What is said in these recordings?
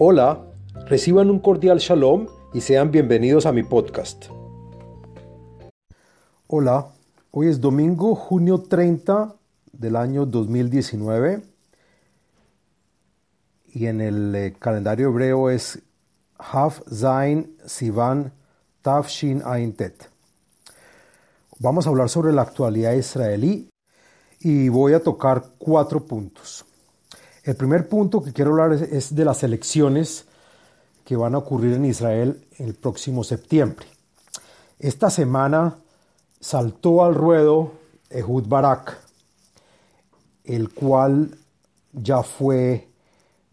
Hola, reciban un cordial shalom y sean bienvenidos a mi podcast. Hola, hoy es domingo, junio 30 del año 2019 y en el eh, calendario hebreo es Haf Zain Sivan Tafshin Ain Tet. Vamos a hablar sobre la actualidad israelí y voy a tocar cuatro puntos. El primer punto que quiero hablar es, de las elecciones que van a ocurrir en Israel el próximo septiembre. Esta semana saltó al ruedo Ehud Barak, el cual ya fue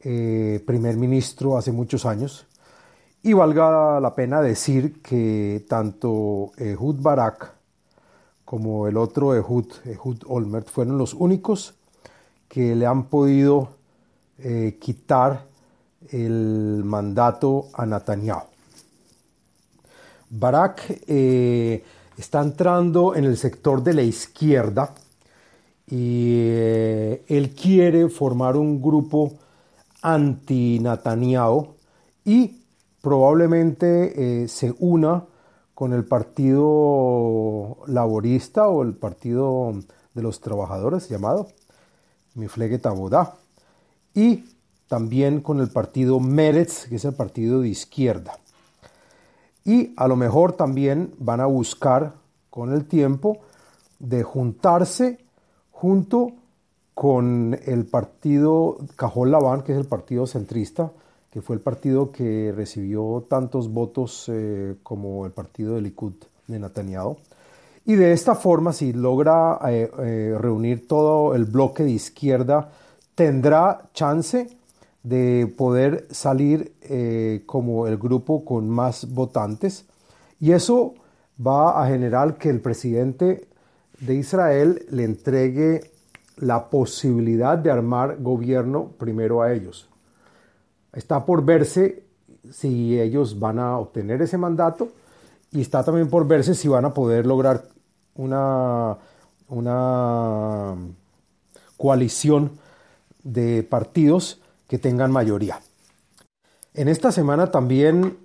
eh, primer ministro hace muchos años. Y valga la pena decir que tanto Ehud Barak como el otro Ehud, Ehud Olmert, fueron los únicos que le han podido eh, quitar el mandato a Netanyahu. Barak eh, está entrando en el sector de la izquierda y eh, él quiere formar un grupo anti-Netanyahu y probablemente se una con el Partido Laborista o el Partido de los Trabajadores llamado Mifleget Abodá y también con el partido Meretz, que es el partido de izquierda. Y a lo mejor también van a buscar con el tiempo de juntarse junto con el partido Cajol Laván, que es el partido centrista, que fue el partido que recibió tantos votos eh, como el partido de Likud de Netanyahu. Y de esta forma, si logra eh, eh, reunir todo el bloque de izquierda tendrá chance de poder salir eh, como el grupo con más votantes y eso va a generar que el presidente de Israel le entregue la posibilidad de armar gobierno primero a ellos. Está por verse si ellos van a obtener ese mandato y está también por verse si van a poder lograr una, una coalición de partidos que tengan mayoría. En esta semana también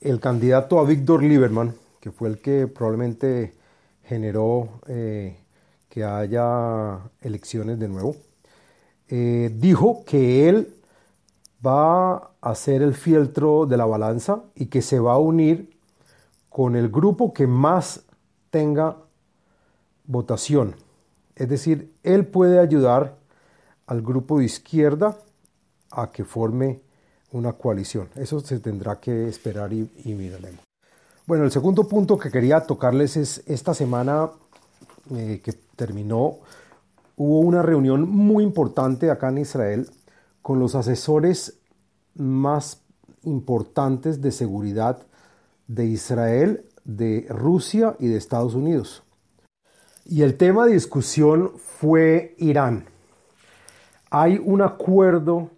el candidato a Víctor Lieberman, que fue el que probablemente generó eh, que haya elecciones de nuevo, eh, dijo que él va a ser el fieltro de la balanza y que se va a unir con el grupo que más tenga votación. Es decir, él puede ayudar al grupo de izquierda a que forme una coalición. Eso se tendrá que esperar y, miraremos. Bueno, el segundo punto que quería tocarles es esta semana eh, que terminó, hubo una reunión muy importante acá en Israel con los asesores más importantes de seguridad de Israel, de Rusia y de Estados Unidos. Y el tema de discusión fue Irán hay un acuerdo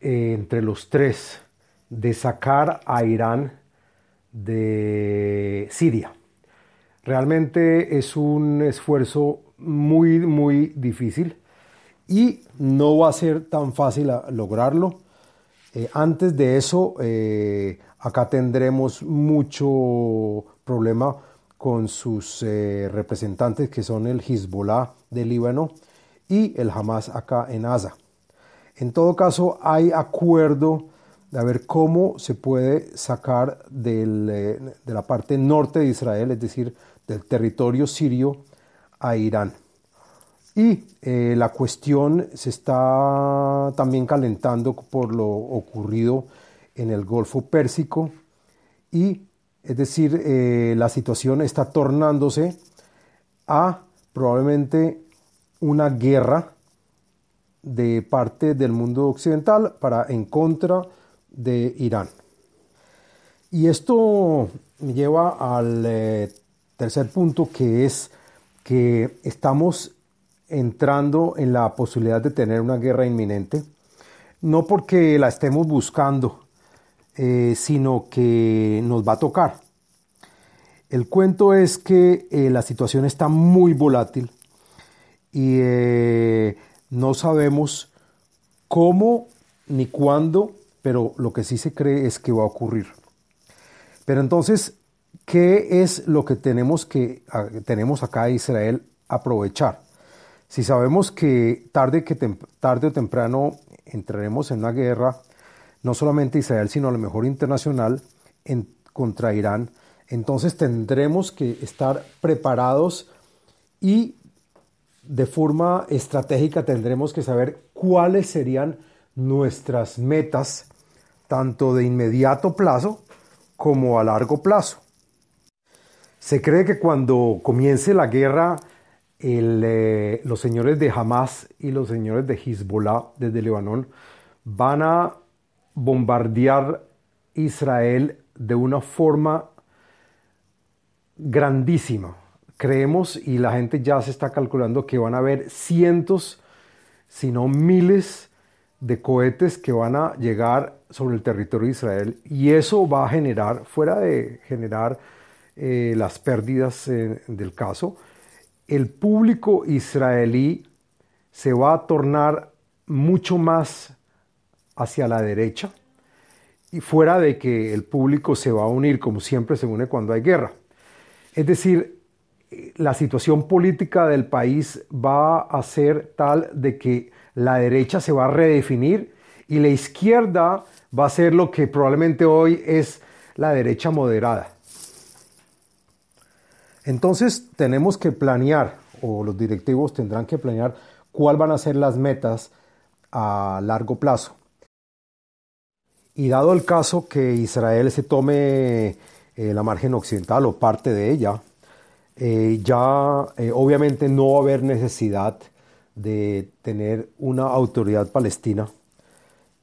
eh, entre los tres de sacar a Irán de Siria. Realmente es un esfuerzo muy, muy difícil y no va a ser tan fácil lograrlo. Eh, antes de eso, eh, acá tendremos mucho problema con sus representantes que son el Hezbollah de Líbano y el Hamas acá en Asa. En todo caso, hay acuerdo de ver cómo se puede sacar eh, de la parte norte de Israel, es decir, del territorio sirio a Irán. Y eh, la cuestión se está también calentando por lo ocurrido en el Golfo Pérsico y es decir, eh, la situación está tornándose a probablemente una guerra de parte del mundo occidental para en contra de Irán. Y esto me lleva al eh, tercer punto que es que estamos entrando en la posibilidad de tener una guerra inminente, no porque la estemos buscando, eh, sino que nos va a tocar. El cuento es que eh, la situación está muy volátil, y eh, no sabemos cómo ni cuándo pero lo que sí se cree es que va a ocurrir. Pero entonces, ¿qué es lo que tenemos, que, tenemos acá Israel aprovechar? Si sabemos que tarde, que tarde o temprano entraremos en una guerra, no solamente Israel, sino a lo mejor internacional, contra Irán, entonces tendremos que estar preparados y de forma estratégica tendremos que saber cuáles serían nuestras metas, tanto de inmediato plazo como a largo plazo. Se cree que cuando comience la guerra, eh, los señores de Hamas y los señores de Hezbollah desde Libanón van a bombardear Israel de una forma grandísima. Creemos y la gente ya se está calculando que van a haber cientos, si no miles de cohetes que van a llegar sobre el territorio de Israel y eso va a generar, fuera de generar eh, las pérdidas eh, del caso, el público israelí se va a tornar mucho más hacia la derecha y fuera de que el público se va a unir como siempre se une cuando hay guerra. Es decir, la situación política del país va a ser tal de que la derecha se va a redefinir y la izquierda va a ser lo que probablemente hoy es la derecha moderada. Entonces tenemos que planear, o los directivos tendrán que planear cuáles van a ser las metas a largo plazo. Y dado el caso que Israel se tome eh, la margen occidental o parte de ella, eh, ya eh, obviamente no va a haber necesidad de tener una autoridad palestina,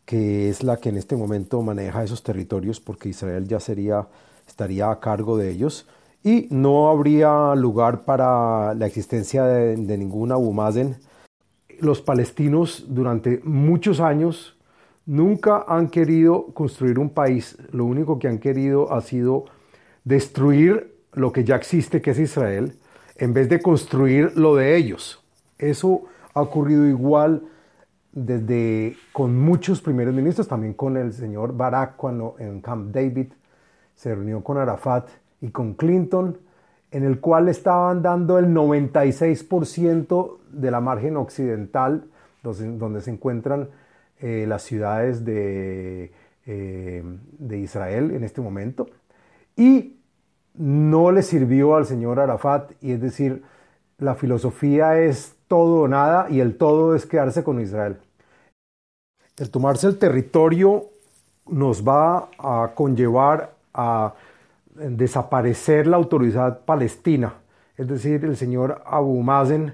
que es la que en este momento maneja esos territorios, porque Israel ya sería, estaría a cargo de ellos, y no habría lugar para la existencia de, de ningún Abu. Los palestinos durante muchos años nunca han querido construir un país, lo único que han querido ha sido destruir lo que ya existe, que es Israel, en vez de construir lo de ellos. Eso ha ocurrido igual desde con muchos primeros ministros, también con el señor Barack cuando en Camp David se reunió con Arafat y con Clinton, en el cual estaban dando el 96% de la margen occidental, donde, se encuentran eh, las ciudades de, eh, de Israel en este momento. Y no le sirvió al señor Arafat y es decir, la filosofía es todo o nada y el todo es quedarse con Israel. El tomarse el territorio nos va a conllevar a desaparecer la autoridad palestina, es decir, el señor Abu Mazen,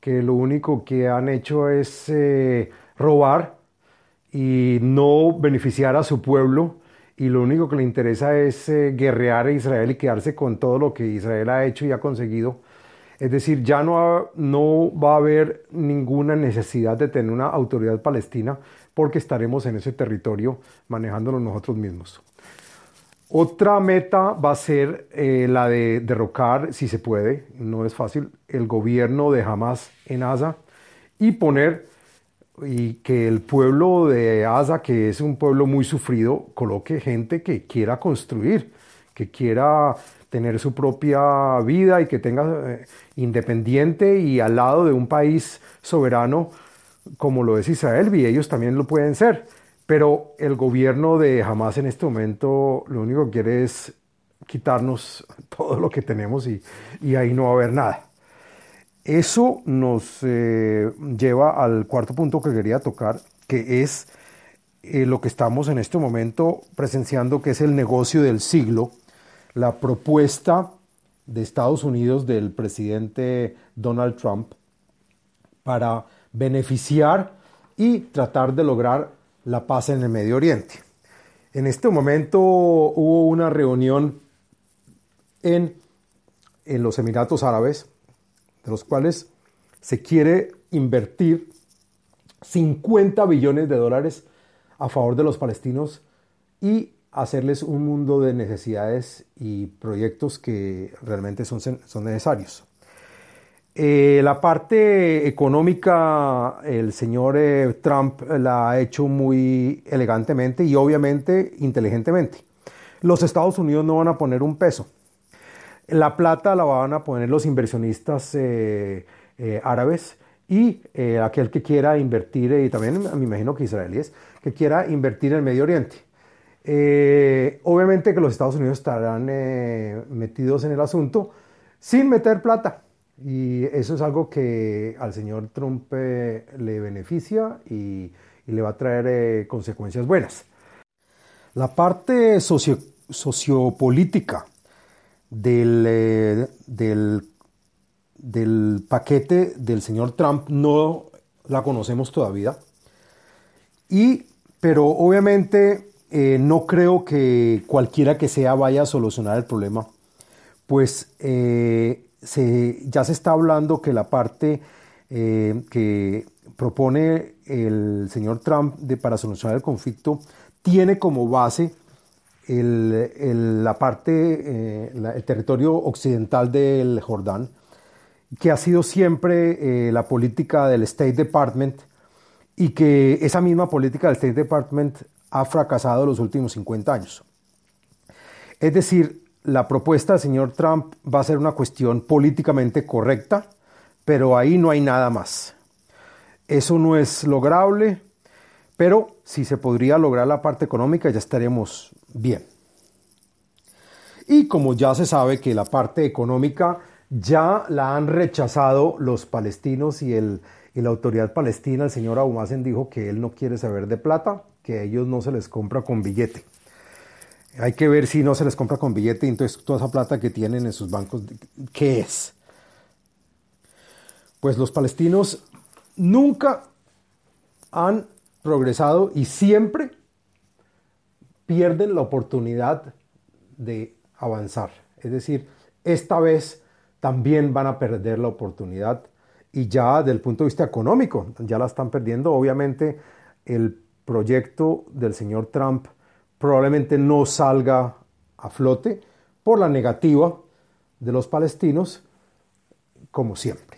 que lo único que han hecho es eh, robar y no beneficiar a su pueblo y lo único que le interesa es eh, guerrear a Israel y quedarse con todo lo que Israel ha hecho y ha conseguido. Es decir, ya no, no va a haber ninguna necesidad de tener una autoridad palestina porque estaremos en ese territorio manejándolo nosotros mismos. Otra meta va a ser eh, la de derrocar, si se puede, no es fácil, el gobierno de Hamas en Gaza y poner y que el pueblo de Asa, que es un pueblo muy sufrido, coloque gente que quiera construir, que quiera tener su propia vida y que tenga eh, independiente y al lado de un país soberano como lo es Israel, y ellos también lo pueden ser. Pero el gobierno de Hamas en este momento lo único que quiere es quitarnos todo lo que tenemos y, y ahí no va a haber nada. Eso nos eh, lleva al cuarto punto que quería tocar, que es eh, lo que estamos en este momento presenciando, que es el negocio del siglo, la propuesta de Estados Unidos del presidente Donald Trump para beneficiar y tratar de lograr la paz en el Medio Oriente. En este momento hubo una reunión en, en los Emiratos Árabes de los cuales se quiere invertir 50 billones de dólares a favor de los palestinos y hacerles un mundo de necesidades y proyectos que realmente son, son necesarios. Eh, la parte económica, el señor eh, Trump la ha hecho muy elegantemente y obviamente inteligentemente. Los Estados Unidos no van a poner un peso. La plata la van a poner los inversionistas eh, árabes y aquel que quiera invertir, y también me imagino que israelíes, que quiera invertir en el Medio Oriente. obviamente que los Estados Unidos estarán metidos en el asunto sin meter plata y eso es algo que al señor Trump eh, le beneficia y, le va a traer eh, consecuencias buenas. La parte sociopolítica del, eh, del, del, paquete del señor Trump no la conocemos todavía. Y, pero obviamente no creo que cualquiera que sea vaya a solucionar el problema, pues ya se está hablando que la parte eh, que propone el señor Trump de, para solucionar el conflicto tiene como base la parte, eh, el territorio occidental del Jordán, que ha sido siempre eh, la política del State Department y que esa misma política del State Department ha fracasado los últimos 50 años. Es decir, la propuesta del señor Trump va a ser una cuestión políticamente correcta, pero ahí no hay nada más. Eso no es lograble, pero si se podría lograr la parte económica ya estaríamos bien. Y como ya se sabe que la parte económica ya la han rechazado los palestinos y, el, y la autoridad palestina, el señor Abu dijo que él no quiere saber de plata, que a ellos no se les compra con billete. Hay que ver si no se les compra con billete entonces toda esa plata que tienen en sus bancos, ¿qué es? Pues los palestinos nunca han progresado y siempre pierden la oportunidad de avanzar. Es decir, esta vez también van a perder la oportunidad y ya del punto de vista económico, ya la están perdiendo. Obviamente el proyecto del señor Trump probablemente no salga a flote por la negativa de los palestinos, como siempre.